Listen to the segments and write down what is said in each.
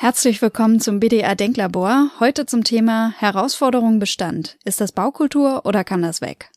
Herzlich willkommen zum BDR Denklabor. Heute zum Thema Herausforderung Bestand. Ist das Baukultur oder kann das weg?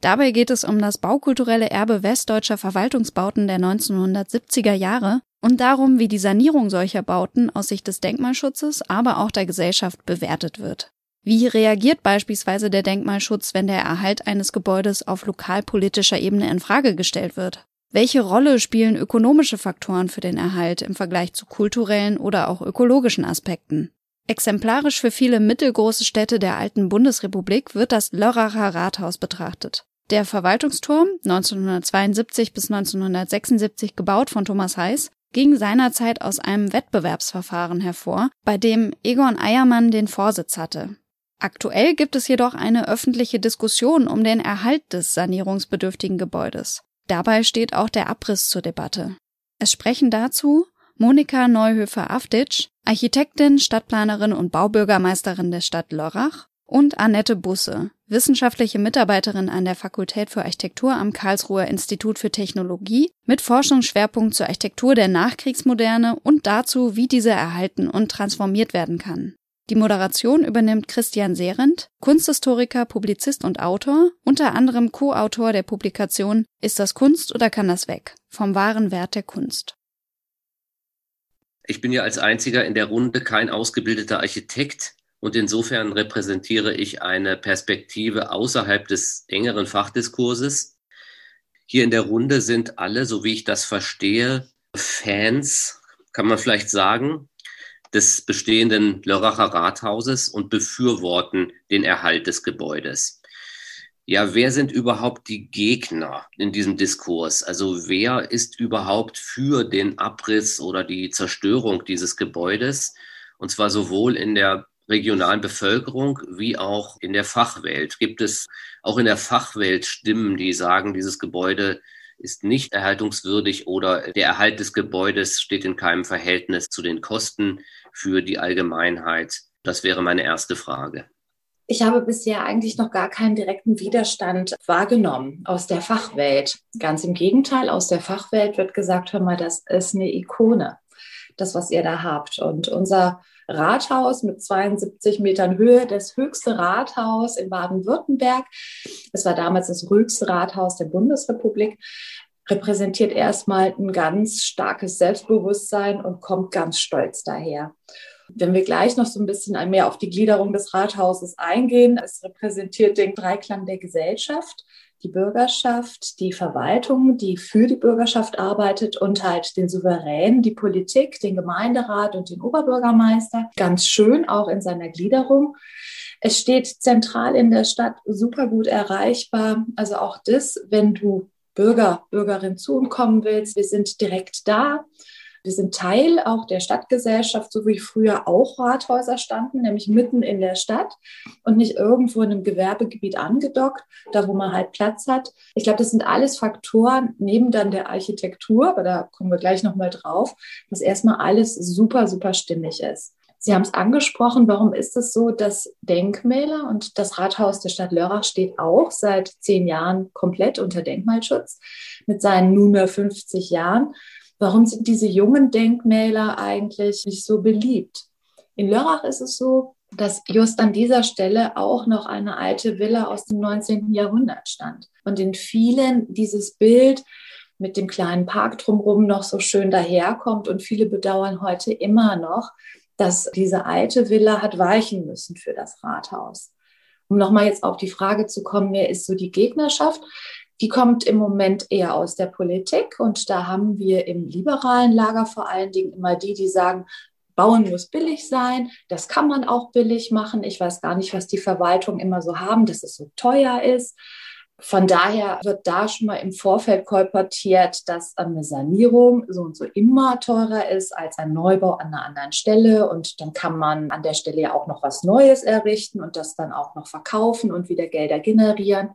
Dabei geht es um das baukulturelle Erbe westdeutscher Verwaltungsbauten der 1970er Jahre und darum, wie die Sanierung solcher Bauten aus Sicht des Denkmalschutzes, aber auch der Gesellschaft bewertet wird. Wie reagiert beispielsweise der Denkmalschutz, wenn der Erhalt eines Gebäudes auf lokalpolitischer Ebene in Frage gestellt wird? Welche Rolle spielen ökonomische Faktoren für den Erhalt im Vergleich zu kulturellen oder auch ökologischen Aspekten? Exemplarisch für viele mittelgroße Städte der alten Bundesrepublik wird das Lörracher Rathaus betrachtet. Der Verwaltungsturm, 1972 bis 1976 gebaut von Thomas Heiß, ging seinerzeit aus einem Wettbewerbsverfahren hervor, bei dem Egon Eiermann den Vorsitz hatte. Aktuell gibt es jedoch eine öffentliche Diskussion um den Erhalt des sanierungsbedürftigen Gebäudes. Dabei steht auch der Abriss zur Debatte. Es sprechen dazu Monika Neuhöfer-Afditsch, Architektin, Stadtplanerin und Baubürgermeisterin der Stadt Lörrach und Annette Busse, wissenschaftliche Mitarbeiterin an der Fakultät für Architektur am Karlsruher Institut für Technologie mit Forschungsschwerpunkt zur Architektur der Nachkriegsmoderne und dazu, wie diese erhalten und transformiert werden kann. Die Moderation übernimmt Christian Serendt, Kunsthistoriker, Publizist und Autor, unter anderem Co-Autor der Publikation Ist das Kunst oder kann das weg? Vom wahren Wert der Kunst. Ich bin ja als einziger in der Runde kein ausgebildeter Architekt und insofern repräsentiere ich eine Perspektive außerhalb des engeren Fachdiskurses. Hier in der Runde sind alle, so wie ich das verstehe, Fans, kann man vielleicht sagen, des bestehenden Lörracher Rathauses und befürworten den Erhalt des Gebäudes. Ja, wer sind überhaupt die Gegner in diesem Diskurs? Also wer ist überhaupt für den Abriss oder die Zerstörung dieses Gebäudes? Und zwar sowohl in der regionalen Bevölkerung wie auch in der Fachwelt. Gibt es auch in der Fachwelt Stimmen, die sagen, dieses Gebäude ist nicht erhaltungswürdig oder der Erhalt des Gebäudes steht in keinem Verhältnis zu den Kosten für die Allgemeinheit? Das wäre meine erste Frage. Ich habe bisher eigentlich noch gar keinen direkten Widerstand wahrgenommen aus der Fachwelt. Ganz im Gegenteil, aus der Fachwelt wird gesagt, hör mal, das ist eine Ikone, das, was ihr da habt. Und unser Rathaus mit 72 Metern Höhe, das höchste Rathaus in Baden-Württemberg. Es war damals das höchste Rathaus der Bundesrepublik repräsentiert erstmal ein ganz starkes Selbstbewusstsein und kommt ganz stolz daher. Wenn wir gleich noch so ein bisschen mehr auf die Gliederung des Rathauses eingehen, es repräsentiert den Dreiklang der Gesellschaft die Bürgerschaft, die Verwaltung, die für die Bürgerschaft arbeitet und halt den Souverän, die Politik, den Gemeinderat und den Oberbürgermeister. Ganz schön auch in seiner Gliederung. Es steht zentral in der Stadt, super gut erreichbar. Also auch das, wenn du Bürger, Bürgerin zu uns kommen willst, wir sind direkt da. Wir sind Teil auch der Stadtgesellschaft, so wie früher auch Rathäuser standen, nämlich mitten in der Stadt und nicht irgendwo in einem Gewerbegebiet angedockt, da wo man halt Platz hat. Ich glaube, das sind alles Faktoren neben dann der Architektur, aber da kommen wir gleich nochmal drauf, dass erstmal alles super, super stimmig ist. Sie haben es angesprochen, warum ist es so, dass Denkmäler und das Rathaus der Stadt Lörrach steht auch seit zehn Jahren komplett unter Denkmalschutz mit seinen nunmehr 50 Jahren. Warum sind diese jungen Denkmäler eigentlich nicht so beliebt? In Lörrach ist es so, dass just an dieser Stelle auch noch eine alte Villa aus dem 19. Jahrhundert stand. Und in vielen dieses Bild mit dem kleinen Park drumherum noch so schön daherkommt. Und viele bedauern heute immer noch, dass diese alte Villa hat weichen müssen für das Rathaus. Um nochmal jetzt auf die Frage zu kommen, wer ist so die Gegnerschaft? Die kommt im Moment eher aus der Politik und da haben wir im liberalen Lager vor allen Dingen immer die, die sagen, Bauen muss billig sein, das kann man auch billig machen. Ich weiß gar nicht, was die Verwaltung immer so haben, dass es so teuer ist. Von daher wird da schon mal im Vorfeld kolportiert, dass eine Sanierung so und so immer teurer ist als ein Neubau an einer anderen Stelle. Und dann kann man an der Stelle ja auch noch was Neues errichten und das dann auch noch verkaufen und wieder Gelder generieren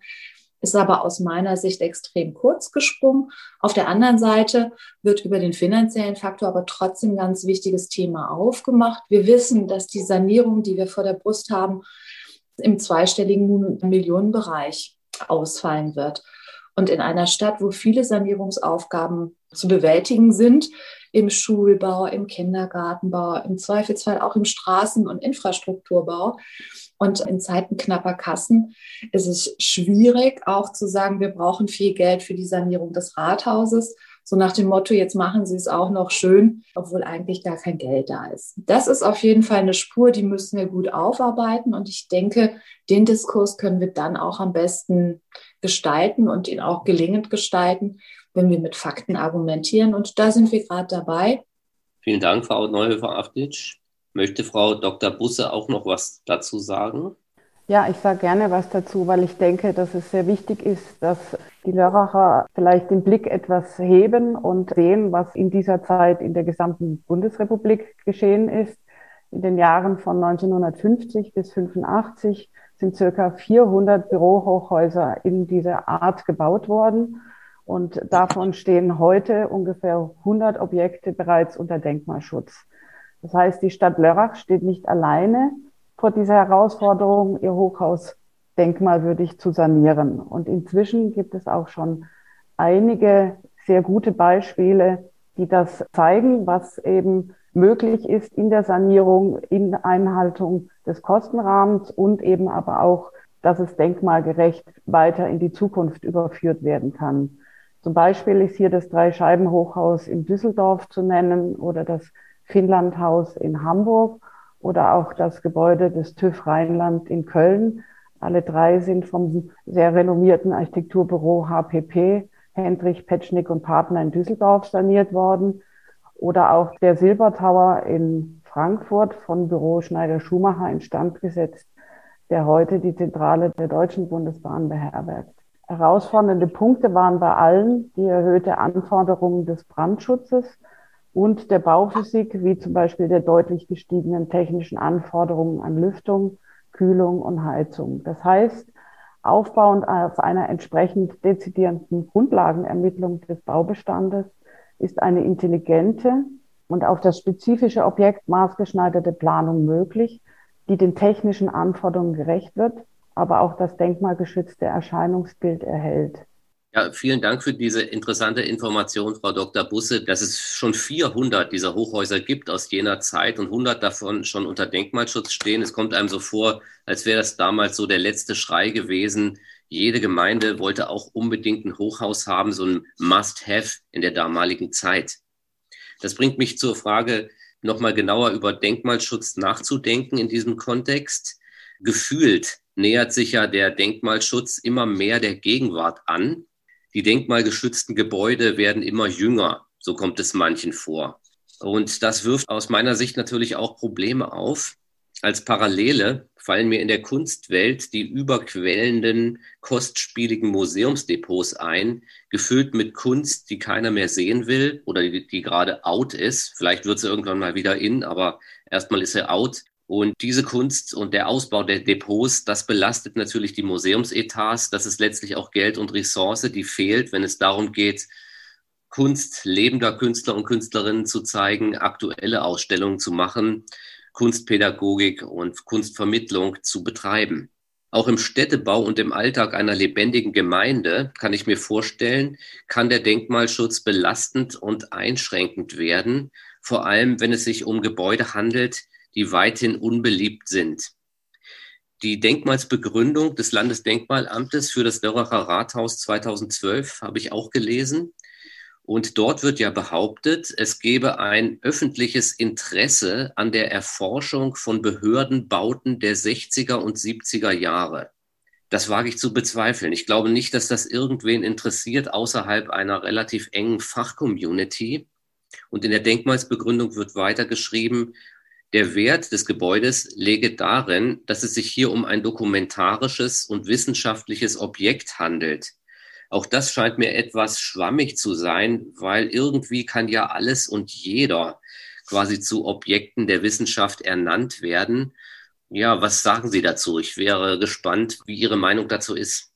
ist aber aus meiner Sicht extrem kurz gesprungen. Auf der anderen Seite wird über den finanziellen Faktor aber trotzdem ganz wichtiges Thema aufgemacht. Wir wissen, dass die Sanierung, die wir vor der Brust haben, im zweistelligen Millionenbereich ausfallen wird. Und in einer Stadt, wo viele Sanierungsaufgaben zu bewältigen sind, im Schulbau, im Kindergartenbau, im Zweifelsfall auch im Straßen- und Infrastrukturbau. Und in Zeiten knapper Kassen ist es schwierig, auch zu sagen, wir brauchen viel Geld für die Sanierung des Rathauses. So nach dem Motto, jetzt machen Sie es auch noch schön, obwohl eigentlich gar kein Geld da ist. Das ist auf jeden Fall eine Spur, die müssen wir gut aufarbeiten. Und ich denke, den Diskurs können wir dann auch am besten gestalten und ihn auch gelingend gestalten, wenn wir mit Fakten argumentieren. Und da sind wir gerade dabei. Vielen Dank, Frau Neuhöfer-Afditsch. Möchte Frau Dr. Busse auch noch was dazu sagen? Ja, ich sage gerne was dazu, weil ich denke, dass es sehr wichtig ist, dass die Lörracher vielleicht den Blick etwas heben und sehen, was in dieser Zeit in der gesamten Bundesrepublik geschehen ist. In den Jahren von 1950 bis 85 sind circa 400 Bürohochhäuser in dieser Art gebaut worden. Und davon stehen heute ungefähr 100 Objekte bereits unter Denkmalschutz. Das heißt, die Stadt Lörrach steht nicht alleine vor dieser Herausforderung, ihr Hochhaus denkmalwürdig zu sanieren. Und inzwischen gibt es auch schon einige sehr gute Beispiele, die das zeigen, was eben möglich ist in der Sanierung, in Einhaltung des Kostenrahmens und eben aber auch, dass es denkmalgerecht weiter in die Zukunft überführt werden kann. Zum Beispiel ist hier das Dreischeibenhochhaus in Düsseldorf zu nennen oder das Finnlandhaus in Hamburg oder auch das Gebäude des TÜV Rheinland in Köln. Alle drei sind vom sehr renommierten Architekturbüro HPP, Hendrich, Petschnick und Partner in Düsseldorf saniert worden. Oder auch der Silbertower in Frankfurt von Büro Schneider-Schumacher instand gesetzt, der heute die Zentrale der Deutschen Bundesbahn beherbergt. Herausfordernde Punkte waren bei allen die erhöhte Anforderungen des Brandschutzes und der Bauphysik, wie zum Beispiel der deutlich gestiegenen technischen Anforderungen an Lüftung, Kühlung und Heizung. Das heißt, aufbauend auf einer entsprechend dezidierenden Grundlagenermittlung des Baubestandes ist eine intelligente und auf das spezifische Objekt maßgeschneiderte Planung möglich, die den technischen Anforderungen gerecht wird, aber auch das denkmalgeschützte Erscheinungsbild erhält. Ja, vielen Dank für diese interessante Information, Frau Dr. Busse, dass es schon 400 dieser Hochhäuser gibt aus jener Zeit und 100 davon schon unter Denkmalschutz stehen. Es kommt einem so vor, als wäre das damals so der letzte Schrei gewesen. Jede Gemeinde wollte auch unbedingt ein Hochhaus haben, so ein Must-Have in der damaligen Zeit. Das bringt mich zur Frage, nochmal genauer über Denkmalschutz nachzudenken in diesem Kontext. Gefühlt nähert sich ja der Denkmalschutz immer mehr der Gegenwart an. Die denkmalgeschützten Gebäude werden immer jünger, so kommt es manchen vor. Und das wirft aus meiner Sicht natürlich auch Probleme auf. Als Parallele fallen mir in der Kunstwelt die überquellenden, kostspieligen Museumsdepots ein, gefüllt mit Kunst, die keiner mehr sehen will oder die, die gerade out ist. Vielleicht wird sie irgendwann mal wieder in, aber erstmal ist sie out. Und diese Kunst und der Ausbau der Depots, das belastet natürlich die Museumsetats. Das ist letztlich auch Geld und Ressource, die fehlt, wenn es darum geht, Kunst lebender Künstler und Künstlerinnen zu zeigen, aktuelle Ausstellungen zu machen, Kunstpädagogik und Kunstvermittlung zu betreiben. Auch im Städtebau und im Alltag einer lebendigen Gemeinde kann ich mir vorstellen, kann der Denkmalschutz belastend und einschränkend werden, vor allem wenn es sich um Gebäude handelt, die weithin unbeliebt sind. Die Denkmalsbegründung des Landesdenkmalamtes für das Dörracher Rathaus 2012 habe ich auch gelesen. Und dort wird ja behauptet, es gebe ein öffentliches Interesse an der Erforschung von Behördenbauten der 60er und 70er Jahre. Das wage ich zu bezweifeln. Ich glaube nicht, dass das irgendwen interessiert außerhalb einer relativ engen Fachcommunity. Und in der Denkmalsbegründung wird weiter geschrieben, der Wert des Gebäudes läge darin, dass es sich hier um ein dokumentarisches und wissenschaftliches Objekt handelt. Auch das scheint mir etwas schwammig zu sein, weil irgendwie kann ja alles und jeder quasi zu Objekten der Wissenschaft ernannt werden. Ja, was sagen Sie dazu? Ich wäre gespannt, wie Ihre Meinung dazu ist.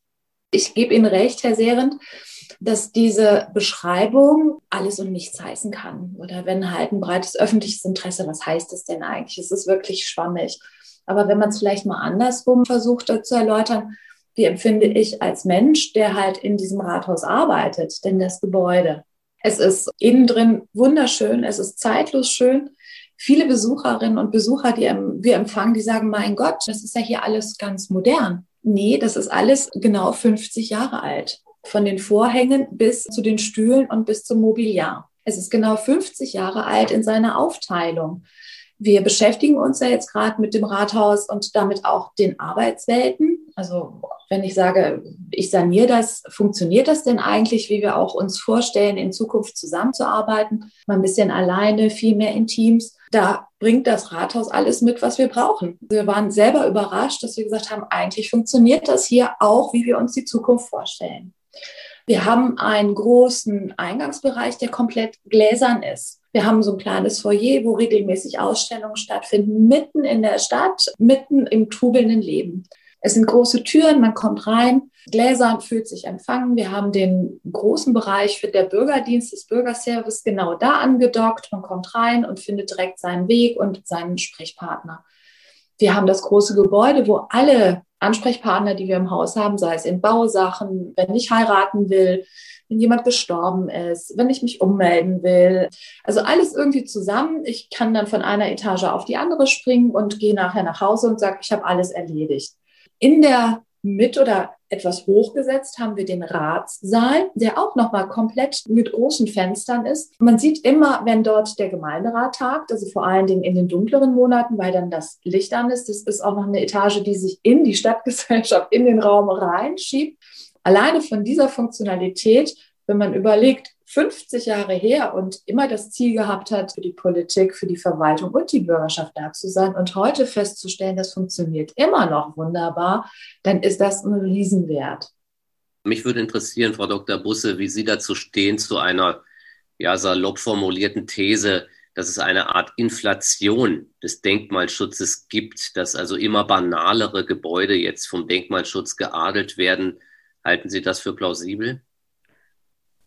Ich gebe Ihnen recht, Herr Sehrend dass diese Beschreibung alles und nichts heißen kann. Oder wenn halt ein breites öffentliches Interesse, was heißt das denn eigentlich? Es ist wirklich schwammig. Aber wenn man es vielleicht mal andersrum versucht zu erläutern, wie empfinde ich als Mensch, der halt in diesem Rathaus arbeitet, denn das Gebäude? Es ist innen drin wunderschön, es ist zeitlos schön. Viele Besucherinnen und Besucher, die wir empfangen, die sagen, mein Gott, das ist ja hier alles ganz modern. Nee, das ist alles genau 50 Jahre alt. Von den Vorhängen bis zu den Stühlen und bis zum Mobiliar. Es ist genau 50 Jahre alt in seiner Aufteilung. Wir beschäftigen uns ja jetzt gerade mit dem Rathaus und damit auch den Arbeitswelten. Also wenn ich sage, ich saniere das, funktioniert das denn eigentlich, wie wir auch uns vorstellen, in Zukunft zusammenzuarbeiten? Mal ein bisschen alleine, viel mehr in Teams. Da bringt das Rathaus alles mit, was wir brauchen. Wir waren selber überrascht, dass wir gesagt haben, eigentlich funktioniert das hier auch, wie wir uns die Zukunft vorstellen. Wir haben einen großen Eingangsbereich, der komplett gläsern ist. Wir haben so ein kleines Foyer, wo regelmäßig Ausstellungen stattfinden, mitten in der Stadt, mitten im trubelnden Leben. Es sind große Türen, man kommt rein, gläsern, fühlt sich empfangen. Wir haben den großen Bereich für der Bürgerdienst, des Bürgerservice genau da angedockt. Man kommt rein und findet direkt seinen Weg und seinen Sprechpartner. Wir haben das große Gebäude, wo alle Ansprechpartner, die wir im Haus haben, sei es in Bausachen, wenn ich heiraten will, wenn jemand gestorben ist, wenn ich mich ummelden will. Also alles irgendwie zusammen. Ich kann dann von einer Etage auf die andere springen und gehe nachher nach Hause und sage, ich habe alles erledigt. In der mit oder etwas hochgesetzt haben wir den Ratssaal, der auch nochmal komplett mit großen Fenstern ist. Man sieht immer, wenn dort der Gemeinderat tagt, also vor allen Dingen in den dunkleren Monaten, weil dann das Licht an ist. Das ist auch noch eine Etage, die sich in die Stadtgesellschaft, in den Raum reinschiebt. Alleine von dieser Funktionalität, wenn man überlegt, 50 Jahre her und immer das Ziel gehabt hat, für die Politik, für die Verwaltung und die Bürgerschaft da zu sein und heute festzustellen, das funktioniert immer noch wunderbar, dann ist das ein Riesenwert. Mich würde interessieren, Frau Dr. Busse, wie Sie dazu stehen, zu einer ja, salopp formulierten These, dass es eine Art Inflation des Denkmalschutzes gibt, dass also immer banalere Gebäude jetzt vom Denkmalschutz geadelt werden. Halten Sie das für plausibel?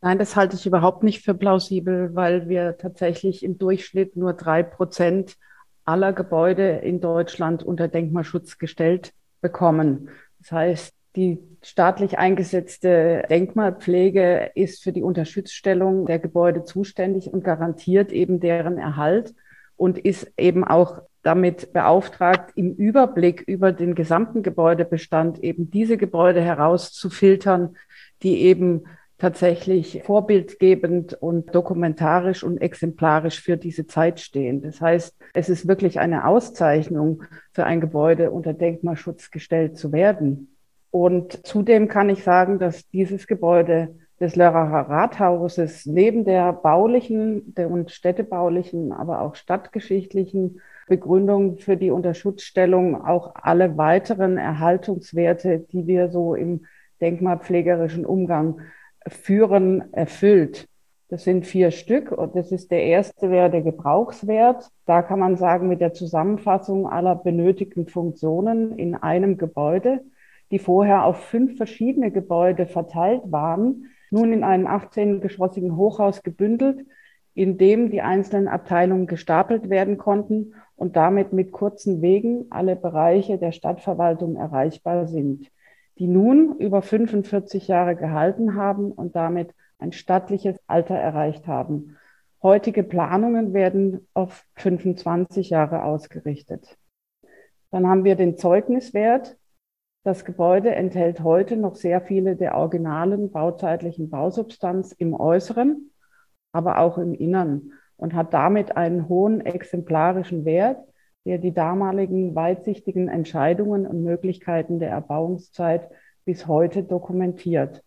Nein, das halte ich überhaupt nicht für plausibel, weil wir tatsächlich im Durchschnitt nur drei Prozent aller Gebäude in Deutschland unter Denkmalschutz gestellt bekommen. Das heißt, die staatlich eingesetzte Denkmalpflege ist für die Unterstützstellung der Gebäude zuständig und garantiert eben deren Erhalt und ist eben auch damit beauftragt, im Überblick über den gesamten Gebäudebestand eben diese Gebäude herauszufiltern, die eben tatsächlich vorbildgebend und dokumentarisch und exemplarisch für diese Zeit stehen. Das heißt, es ist wirklich eine Auszeichnung für ein Gebäude unter Denkmalschutz gestellt zu werden. Und zudem kann ich sagen, dass dieses Gebäude des Lörracher Rathauses neben der baulichen und städtebaulichen, aber auch stadtgeschichtlichen Begründung für die Unterschutzstellung auch alle weiteren Erhaltungswerte, die wir so im denkmalpflegerischen Umgang Führen erfüllt. Das sind vier Stück und das ist der erste wäre der Gebrauchswert. Da kann man sagen, mit der Zusammenfassung aller benötigten Funktionen in einem Gebäude, die vorher auf fünf verschiedene Gebäude verteilt waren, nun in einem 18-geschossigen Hochhaus gebündelt, in dem die einzelnen Abteilungen gestapelt werden konnten und damit mit kurzen Wegen alle Bereiche der Stadtverwaltung erreichbar sind die nun über 45 Jahre gehalten haben und damit ein stattliches Alter erreicht haben. Heutige Planungen werden auf 25 Jahre ausgerichtet. Dann haben wir den Zeugniswert. Das Gebäude enthält heute noch sehr viele der originalen bauzeitlichen Bausubstanz im Äußeren, aber auch im Innern und hat damit einen hohen exemplarischen Wert, der die damaligen weitsichtigen Entscheidungen und Möglichkeiten der Erbauungszeit bis heute dokumentiert.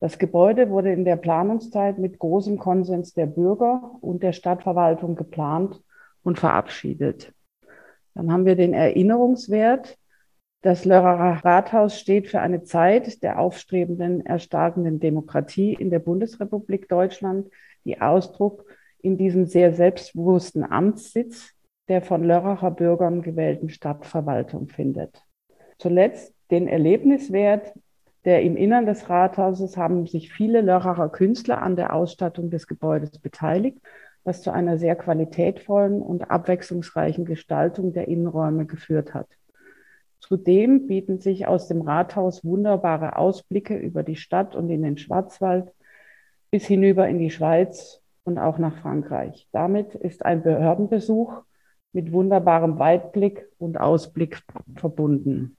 Das Gebäude wurde in der Planungszeit mit großem Konsens der Bürger und der Stadtverwaltung geplant und verabschiedet. Dann haben wir den Erinnerungswert. Das Lörrerer Rathaus steht für eine Zeit der aufstrebenden, erstarkenden Demokratie in der Bundesrepublik Deutschland, die Ausdruck in diesem sehr selbstbewussten Amtssitz der von Lörracher Bürgern gewählten Stadtverwaltung findet. Zuletzt den Erlebniswert, der im Innern des Rathauses haben sich viele Lörracher Künstler an der Ausstattung des Gebäudes beteiligt, was zu einer sehr qualitätvollen und abwechslungsreichen Gestaltung der Innenräume geführt hat. Zudem bieten sich aus dem Rathaus wunderbare Ausblicke über die Stadt und in den Schwarzwald bis hinüber in die Schweiz und auch nach Frankreich. Damit ist ein Behördenbesuch mit wunderbarem Weitblick und Ausblick verbunden.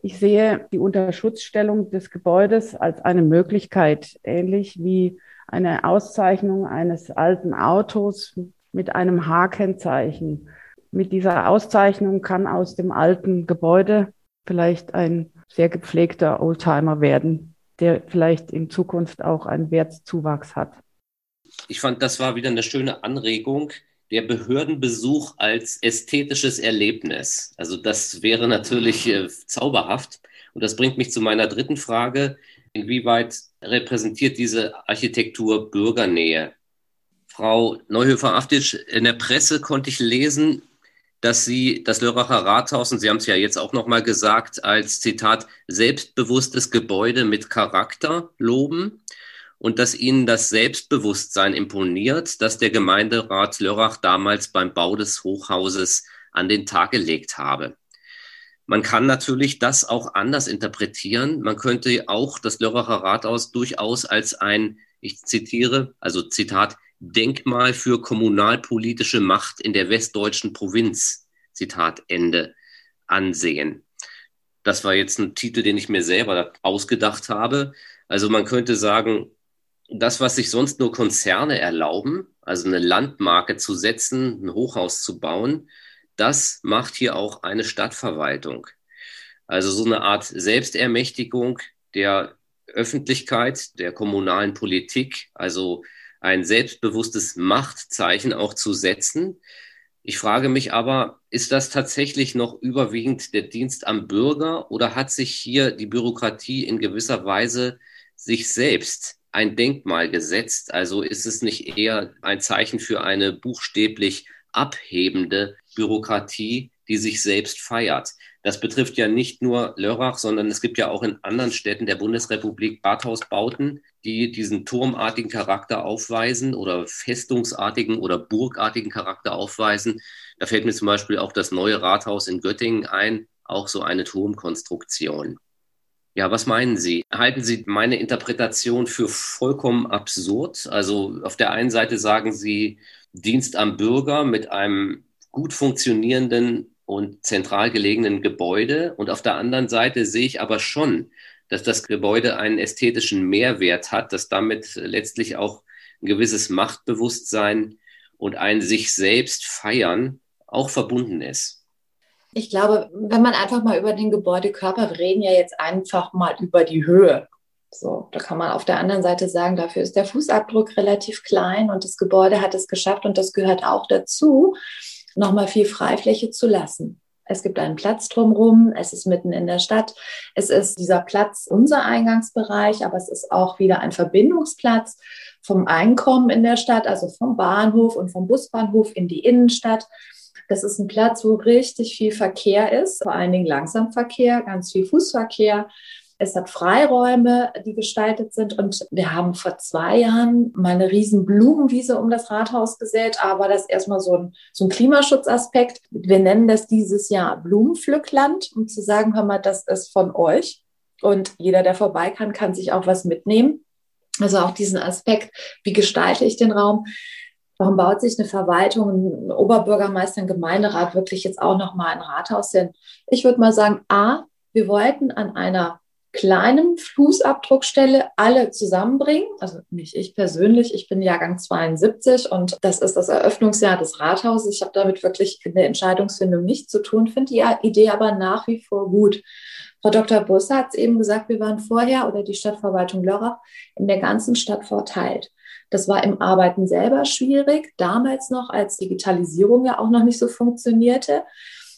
Ich sehe die Unterschutzstellung des Gebäudes als eine Möglichkeit, ähnlich wie eine Auszeichnung eines alten Autos mit einem H-Kennzeichen. Mit dieser Auszeichnung kann aus dem alten Gebäude vielleicht ein sehr gepflegter Oldtimer werden, der vielleicht in Zukunft auch einen Wertzuwachs hat. Ich fand, das war wieder eine schöne Anregung, der Behördenbesuch als ästhetisches Erlebnis. Also das wäre natürlich äh, zauberhaft. Und das bringt mich zu meiner dritten Frage. Inwieweit repräsentiert diese Architektur Bürgernähe? Frau Neuhöfer-Aftisch, in der Presse konnte ich lesen, dass Sie das Lörracher Rathaus, und Sie haben es ja jetzt auch nochmal gesagt, als Zitat selbstbewusstes Gebäude mit Charakter loben und dass ihnen das Selbstbewusstsein imponiert, das der Gemeinderat Lörrach damals beim Bau des Hochhauses an den Tag gelegt habe. Man kann natürlich das auch anders interpretieren. Man könnte auch das Lörracher Rathaus durchaus als ein, ich zitiere, also Zitat, Denkmal für kommunalpolitische Macht in der westdeutschen Provinz, Zitat Ende, ansehen. Das war jetzt ein Titel, den ich mir selber ausgedacht habe. Also man könnte sagen, das, was sich sonst nur Konzerne erlauben, also eine Landmarke zu setzen, ein Hochhaus zu bauen, das macht hier auch eine Stadtverwaltung. Also so eine Art Selbstermächtigung der Öffentlichkeit, der kommunalen Politik, also ein selbstbewusstes Machtzeichen auch zu setzen. Ich frage mich aber, ist das tatsächlich noch überwiegend der Dienst am Bürger oder hat sich hier die Bürokratie in gewisser Weise sich selbst ein Denkmal gesetzt. Also ist es nicht eher ein Zeichen für eine buchstäblich abhebende Bürokratie, die sich selbst feiert. Das betrifft ja nicht nur Lörrach, sondern es gibt ja auch in anderen Städten der Bundesrepublik Rathausbauten, die diesen turmartigen Charakter aufweisen oder festungsartigen oder burgartigen Charakter aufweisen. Da fällt mir zum Beispiel auch das neue Rathaus in Göttingen ein, auch so eine Turmkonstruktion. Ja, was meinen Sie? Halten Sie meine Interpretation für vollkommen absurd? Also auf der einen Seite sagen Sie Dienst am Bürger mit einem gut funktionierenden und zentral gelegenen Gebäude und auf der anderen Seite sehe ich aber schon, dass das Gebäude einen ästhetischen Mehrwert hat, dass damit letztlich auch ein gewisses Machtbewusstsein und ein sich selbst feiern auch verbunden ist. Ich glaube, wenn man einfach mal über den Gebäudekörper, wir reden ja jetzt einfach mal über die Höhe. So, da kann man auf der anderen Seite sagen, dafür ist der Fußabdruck relativ klein und das Gebäude hat es geschafft und das gehört auch dazu, nochmal viel Freifläche zu lassen. Es gibt einen Platz drumherum, es ist mitten in der Stadt. Es ist dieser Platz unser Eingangsbereich, aber es ist auch wieder ein Verbindungsplatz vom Einkommen in der Stadt, also vom Bahnhof und vom Busbahnhof in die Innenstadt. Das ist ein Platz, wo richtig viel Verkehr ist, vor allen Dingen Langsamverkehr, ganz viel Fußverkehr. Es hat Freiräume, die gestaltet sind. Und wir haben vor zwei Jahren mal eine riesen Blumenwiese um das Rathaus gesät. Aber das ist erstmal so ein, so ein Klimaschutzaspekt. Wir nennen das dieses Jahr Blumenpflückland, um zu sagen, hör mal, das ist von euch. Und jeder, der vorbei kann, kann sich auch was mitnehmen. Also auch diesen Aspekt, wie gestalte ich den Raum? Warum baut sich eine Verwaltung, ein Oberbürgermeister, ein Gemeinderat wirklich jetzt auch nochmal ein Rathaus hin? Ich würde mal sagen, A, wir wollten an einer kleinen Fußabdruckstelle alle zusammenbringen. Also nicht ich persönlich, ich bin Jahrgang 72 und das ist das Eröffnungsjahr des Rathauses. Ich habe damit wirklich in der Entscheidungsfindung nichts zu tun, finde die Idee aber nach wie vor gut. Frau Dr. Busse hat es eben gesagt, wir waren vorher oder die Stadtverwaltung Lörrach in der ganzen Stadt verteilt. Das war im Arbeiten selber schwierig, damals noch, als Digitalisierung ja auch noch nicht so funktionierte,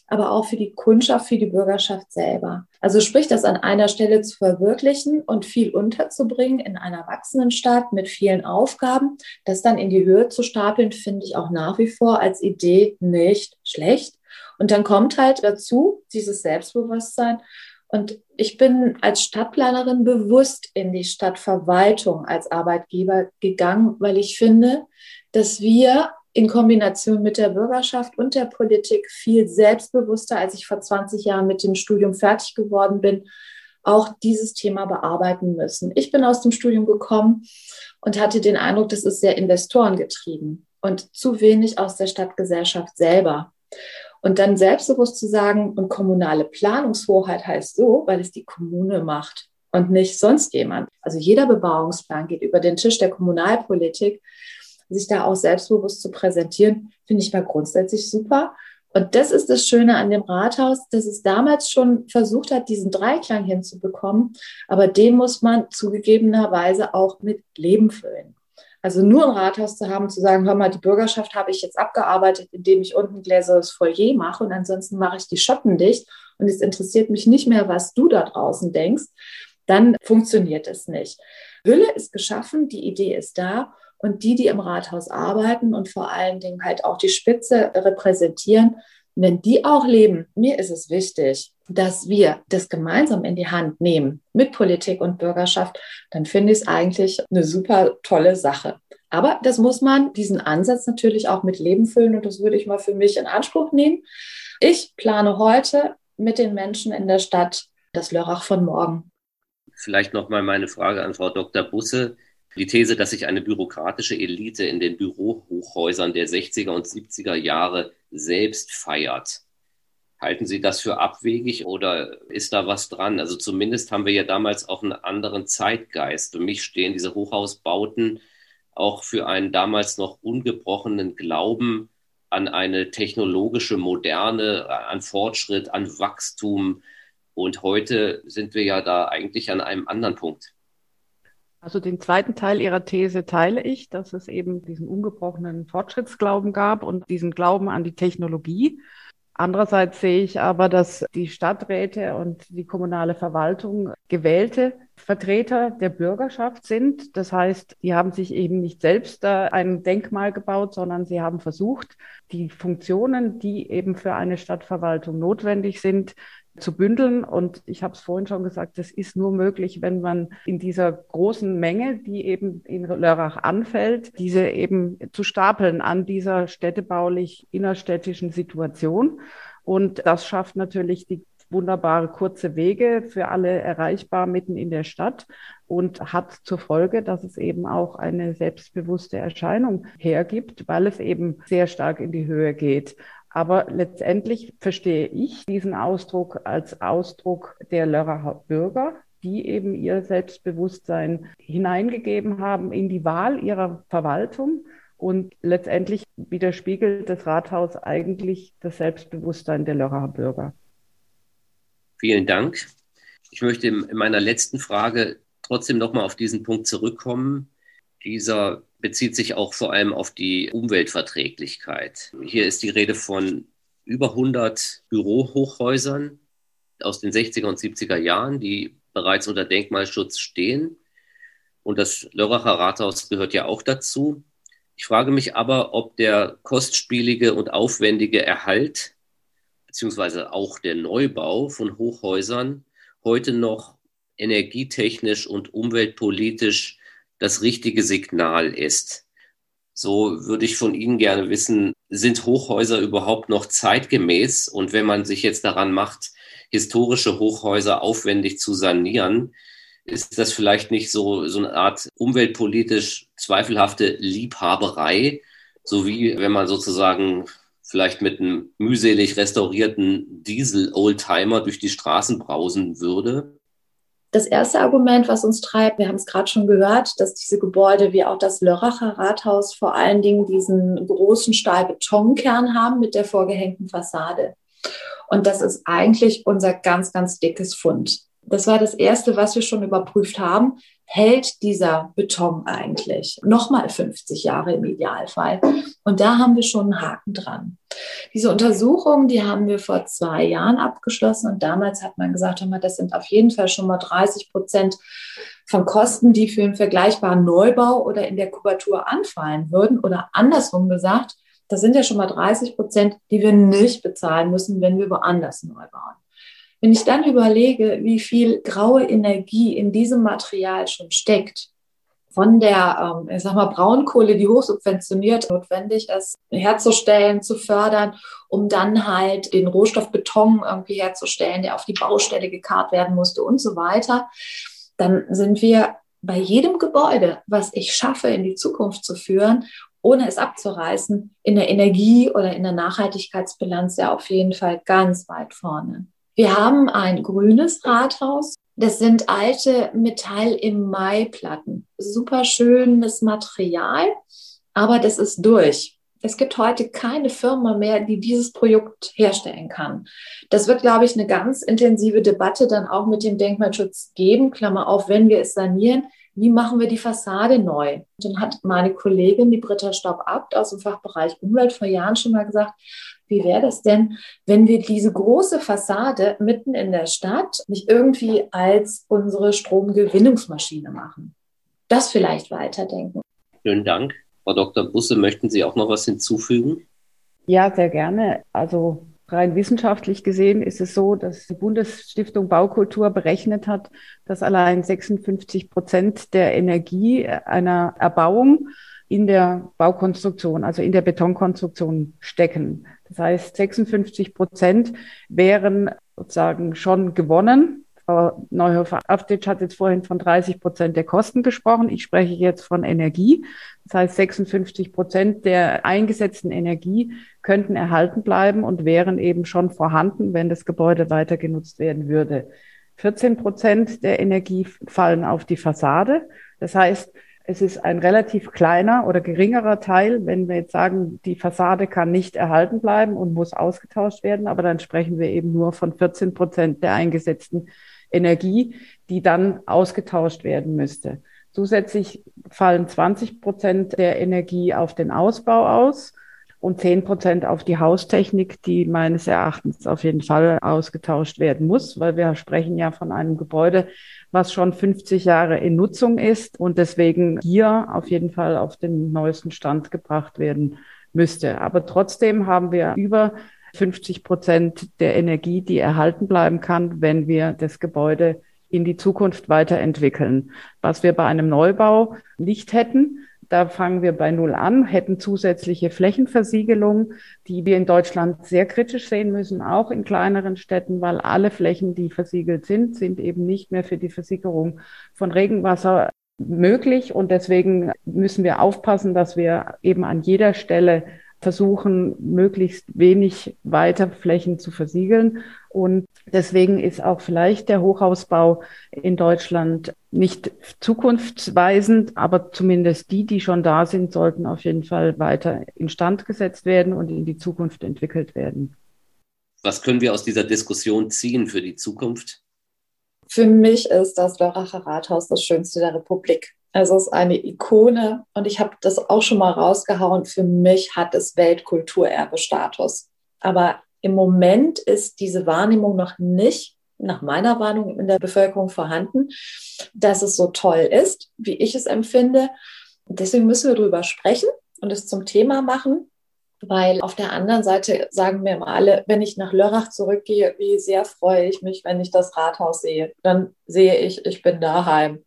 aber auch für die Kundschaft, für die Bürgerschaft selber. Also sprich, das an einer Stelle zu verwirklichen und viel unterzubringen in einer wachsenden Stadt mit vielen Aufgaben, das dann in die Höhe zu stapeln, finde ich auch nach wie vor als Idee nicht schlecht. Und dann kommt halt dazu dieses Selbstbewusstsein und ich bin als Stadtplanerin bewusst in die Stadtverwaltung als Arbeitgeber gegangen, weil ich finde, dass wir in Kombination mit der Bürgerschaft und der Politik viel selbstbewusster, als ich vor 20 Jahren mit dem Studium fertig geworden bin, auch dieses Thema bearbeiten müssen. Ich bin aus dem Studium gekommen und hatte den Eindruck, das ist sehr investorengetrieben und zu wenig aus der Stadtgesellschaft selber. Und dann selbstbewusst zu sagen, und kommunale Planungshoheit heißt so, weil es die Kommune macht und nicht sonst jemand. Also jeder Bebauungsplan geht über den Tisch der Kommunalpolitik. Sich da auch selbstbewusst zu präsentieren, finde ich mal grundsätzlich super. Und das ist das Schöne an dem Rathaus, dass es damals schon versucht hat, diesen Dreiklang hinzubekommen. Aber den muss man zugegebenerweise auch mit Leben füllen. Also nur ein Rathaus zu haben, zu sagen, hör mal, die Bürgerschaft habe ich jetzt abgearbeitet, indem ich unten gläsernes Foyer mache und ansonsten mache ich die Schotten dicht und es interessiert mich nicht mehr, was du da draußen denkst, dann funktioniert es nicht. Hülle ist geschaffen, die Idee ist da und die, die im Rathaus arbeiten und vor allen Dingen halt auch die Spitze repräsentieren, wenn die auch leben, mir ist es wichtig, dass wir das gemeinsam in die Hand nehmen mit Politik und Bürgerschaft, dann finde ich es eigentlich eine super tolle Sache. Aber das muss man, diesen Ansatz natürlich auch mit Leben füllen und das würde ich mal für mich in Anspruch nehmen. Ich plane heute mit den Menschen in der Stadt das Lörrach von morgen. Vielleicht nochmal meine Frage an Frau Dr. Busse. Die These, dass sich eine bürokratische Elite in den Bürohochhäusern der 60er und 70er Jahre selbst feiert. Halten Sie das für abwegig oder ist da was dran? Also zumindest haben wir ja damals auch einen anderen Zeitgeist. Für mich stehen diese Hochhausbauten auch für einen damals noch ungebrochenen Glauben an eine technologische Moderne, an Fortschritt, an Wachstum. Und heute sind wir ja da eigentlich an einem anderen Punkt. Also den zweiten Teil Ihrer These teile ich, dass es eben diesen ungebrochenen Fortschrittsglauben gab und diesen Glauben an die Technologie. Andererseits sehe ich aber, dass die Stadträte und die kommunale Verwaltung gewählte Vertreter der Bürgerschaft sind. Das heißt, die haben sich eben nicht selbst ein Denkmal gebaut, sondern sie haben versucht, die Funktionen, die eben für eine Stadtverwaltung notwendig sind, zu bündeln. Und ich habe es vorhin schon gesagt, das ist nur möglich, wenn man in dieser großen Menge, die eben in Lörrach anfällt, diese eben zu stapeln an dieser städtebaulich innerstädtischen Situation. Und das schafft natürlich die wunderbare kurze Wege für alle erreichbar mitten in der Stadt und hat zur Folge, dass es eben auch eine selbstbewusste Erscheinung hergibt, weil es eben sehr stark in die Höhe geht. Aber letztendlich verstehe ich diesen Ausdruck als Ausdruck der Lörracher Bürger, die eben ihr Selbstbewusstsein hineingegeben haben in die Wahl ihrer Verwaltung. Und letztendlich widerspiegelt das Rathaus eigentlich das Selbstbewusstsein der Lörracher Bürger. Vielen Dank. Ich möchte in meiner letzten Frage trotzdem nochmal auf diesen Punkt zurückkommen. Dieser bezieht sich auch vor allem auf die Umweltverträglichkeit. Hier ist die Rede von über 100 Bürohochhäusern aus den 60er und 70er Jahren, die bereits unter Denkmalschutz stehen. Und das Lörracher Rathaus gehört ja auch dazu. Ich frage mich aber, ob der kostspielige und aufwendige Erhalt beziehungsweise auch der Neubau von Hochhäusern heute noch energietechnisch und umweltpolitisch das richtige Signal ist. So würde ich von Ihnen gerne wissen, sind Hochhäuser überhaupt noch zeitgemäß? Und wenn man sich jetzt daran macht, historische Hochhäuser aufwendig zu sanieren, ist das vielleicht nicht so, so eine Art umweltpolitisch zweifelhafte Liebhaberei, so wie wenn man sozusagen vielleicht mit einem mühselig restaurierten Diesel-Oldtimer durch die Straßen brausen würde? Das erste Argument, was uns treibt, wir haben es gerade schon gehört, dass diese Gebäude wie auch das Lörracher Rathaus vor allen Dingen diesen großen Stahlbetonkern haben mit der vorgehängten Fassade. Und das ist eigentlich unser ganz, ganz dickes Fund. Das war das Erste, was wir schon überprüft haben hält dieser Beton eigentlich? Nochmal 50 Jahre im Idealfall. Und da haben wir schon einen Haken dran. Diese Untersuchungen, die haben wir vor zwei Jahren abgeschlossen und damals hat man gesagt, das sind auf jeden Fall schon mal 30 Prozent von Kosten, die für einen vergleichbaren Neubau oder in der Kubatur anfallen würden. Oder andersrum gesagt, das sind ja schon mal 30 Prozent, die wir nicht bezahlen müssen, wenn wir woanders neu bauen. Wenn ich dann überlege, wie viel graue Energie in diesem Material schon steckt, von der, ähm, ich sag mal, Braunkohle, die hochsubventioniert notwendig ist, herzustellen, zu fördern, um dann halt den Rohstoff Beton irgendwie herzustellen, der auf die Baustelle gekarrt werden musste und so weiter, dann sind wir bei jedem Gebäude, was ich schaffe, in die Zukunft zu führen, ohne es abzureißen, in der Energie oder in der Nachhaltigkeitsbilanz ja auf jeden Fall ganz weit vorne. Wir haben ein grünes Rathaus. Das sind alte Metall-im-Mai-Platten. Super schönes Material, aber das ist durch. Es gibt heute keine Firma mehr, die dieses Projekt herstellen kann. Das wird, glaube ich, eine ganz intensive Debatte dann auch mit dem Denkmalschutz geben. Klammer auf, wenn wir es sanieren, wie machen wir die Fassade neu? Und dann hat meine Kollegin, die Britta Staub-Abt aus dem Fachbereich Umwelt vor Jahren schon mal gesagt, wie wäre das denn, wenn wir diese große Fassade mitten in der Stadt nicht irgendwie als unsere Stromgewinnungsmaschine machen? Das vielleicht weiterdenken. Vielen Dank. Frau Dr. Busse, möchten Sie auch noch was hinzufügen? Ja, sehr gerne. Also rein wissenschaftlich gesehen ist es so, dass die Bundesstiftung Baukultur berechnet hat, dass allein 56 Prozent der Energie einer Erbauung in der Baukonstruktion, also in der Betonkonstruktion stecken. Das heißt, 56 Prozent wären sozusagen schon gewonnen. Frau Neuhofer-Aftic hat jetzt vorhin von 30 Prozent der Kosten gesprochen. Ich spreche jetzt von Energie. Das heißt, 56 Prozent der eingesetzten Energie könnten erhalten bleiben und wären eben schon vorhanden, wenn das Gebäude weiter genutzt werden würde. 14 Prozent der Energie fallen auf die Fassade. Das heißt, es ist ein relativ kleiner oder geringerer Teil, wenn wir jetzt sagen, die Fassade kann nicht erhalten bleiben und muss ausgetauscht werden, aber dann sprechen wir eben nur von 14 Prozent der eingesetzten Energie, die dann ausgetauscht werden müsste. Zusätzlich fallen 20 Prozent der Energie auf den Ausbau aus und 10 Prozent auf die Haustechnik, die meines Erachtens auf jeden Fall ausgetauscht werden muss, weil wir sprechen ja von einem Gebäude, was schon 50 Jahre in Nutzung ist und deswegen hier auf jeden Fall auf den neuesten Stand gebracht werden müsste. Aber trotzdem haben wir über 50 Prozent der Energie, die erhalten bleiben kann, wenn wir das Gebäude in die Zukunft weiterentwickeln. Was wir bei einem Neubau nicht hätten, da fangen wir bei Null an, hätten zusätzliche Flächenversiegelung, die wir in Deutschland sehr kritisch sehen müssen, auch in kleineren Städten, weil alle Flächen, die versiegelt sind, sind eben nicht mehr für die Versiegerung von Regenwasser möglich. Und deswegen müssen wir aufpassen, dass wir eben an jeder Stelle versuchen, möglichst wenig Weiterflächen zu versiegeln. Und deswegen ist auch vielleicht der Hochhausbau in Deutschland nicht zukunftsweisend, aber zumindest die, die schon da sind, sollten auf jeden Fall weiter instand gesetzt werden und in die Zukunft entwickelt werden. Was können wir aus dieser Diskussion ziehen für die Zukunft? Für mich ist das Lörracher Rathaus das Schönste der Republik. Also es ist eine Ikone und ich habe das auch schon mal rausgehauen. Für mich hat es Weltkulturerbe-Status. Aber im Moment ist diese Wahrnehmung noch nicht nach meiner Warnung in der Bevölkerung vorhanden, dass es so toll ist, wie ich es empfinde. Deswegen müssen wir darüber sprechen und es zum Thema machen, weil auf der anderen Seite sagen mir immer alle, wenn ich nach Lörrach zurückgehe, wie sehr freue ich mich, wenn ich das Rathaus sehe. Dann sehe ich, ich bin daheim.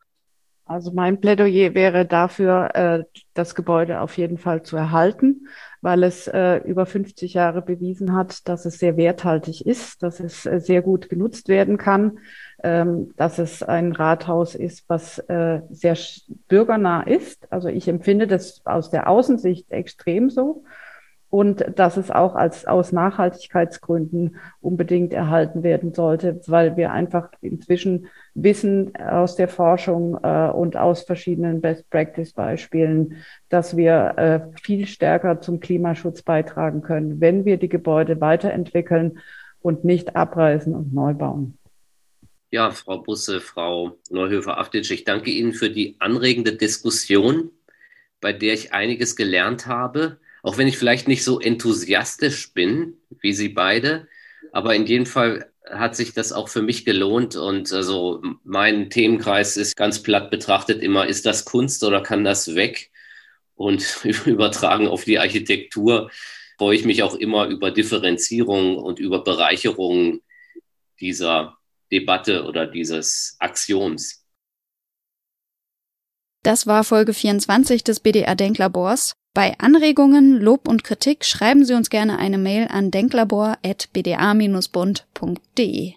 Also mein Plädoyer wäre dafür, äh, das Gebäude auf jeden Fall zu erhalten, weil es äh, über 50 Jahre bewiesen hat, dass es sehr werthaltig ist, dass es äh, sehr gut genutzt werden kann, ähm, dass es ein Rathaus ist, was sehr bürgernah ist. Also ich empfinde das aus der Außensicht extrem so und dass es auch als aus Nachhaltigkeitsgründen unbedingt erhalten werden sollte, weil wir einfach inzwischen wissen aus der Forschung äh, und aus verschiedenen Best Practice Beispielen, dass wir äh, viel stärker zum Klimaschutz beitragen können, wenn wir die Gebäude weiterentwickeln und nicht abreißen und neu bauen. Ja, Frau Busse, Frau Neuhöfer-Aftic, ich danke Ihnen für die anregende Diskussion, bei der ich einiges gelernt habe auch wenn ich vielleicht nicht so enthusiastisch bin wie Sie beide, aber in jedem Fall hat sich das auch für mich gelohnt und also mein Themenkreis ist ganz platt betrachtet immer, ist das Kunst oder kann das weg? Und übertragen auf die Architektur freue ich mich auch immer über Differenzierung und über Bereicherung dieser Debatte oder dieses Axioms. Das war Folge 24 des BDR Denklabors. Bei Anregungen, Lob und Kritik schreiben Sie uns gerne eine Mail an denklabor.bda-bund.de.